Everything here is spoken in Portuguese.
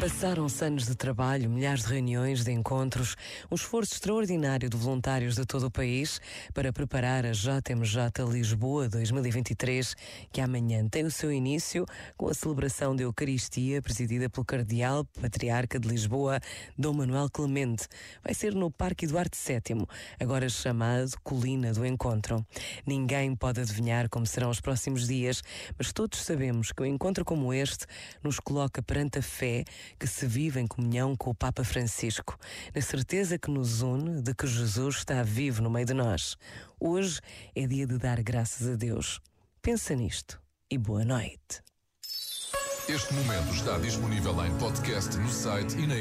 Passaram-se anos de trabalho, milhares de reuniões, de encontros, um esforço extraordinário de voluntários de todo o país para preparar a JMJ Lisboa 2023, que amanhã tem o seu início com a celebração da Eucaristia presidida pelo Cardeal Patriarca de Lisboa, Dom Manuel Clemente. Vai ser no Parque Eduardo VII, agora chamado Colina do Encontro. Ninguém pode adivinhar como serão os próximos dias, mas todos sabemos que um encontro como este nos coloca perante a fé que se vive em comunhão com o Papa Francisco, na certeza que nos une de que Jesus está vivo no meio de nós. Hoje é dia de dar graças a Deus. Pensa nisto e boa noite. Este momento está disponível em podcast no site e na.